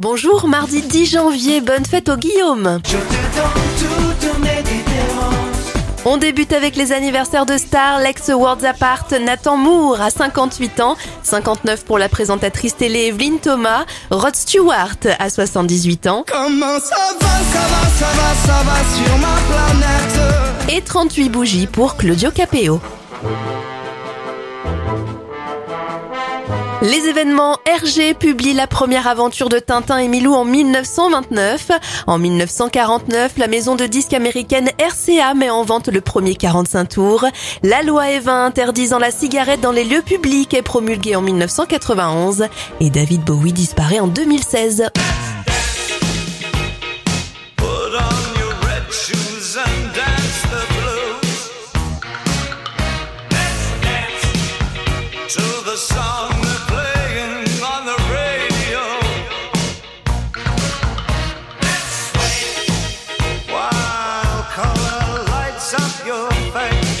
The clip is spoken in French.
Bonjour, mardi 10 janvier, bonne fête au Guillaume. On débute avec les anniversaires de stars, l'ex-Worlds Apart, Nathan Moore à 58 ans, 59 pour la présentatrice télé Evelyne Thomas, Rod Stewart à 78 ans. Comment ça va, ça va, ça va, ça va sur ma planète? Et 38 bougies pour Claudio Capeo. Les événements RG publie la première aventure de Tintin et Milou en 1929. En 1949, la maison de disques américaine RCA met en vente le premier 45 tours. La loi Evin interdisant la cigarette dans les lieux publics est promulguée en 1991 et David Bowie disparaît en 2016. Put on your red shoes and dance the blues. Let's dance to the song up your face.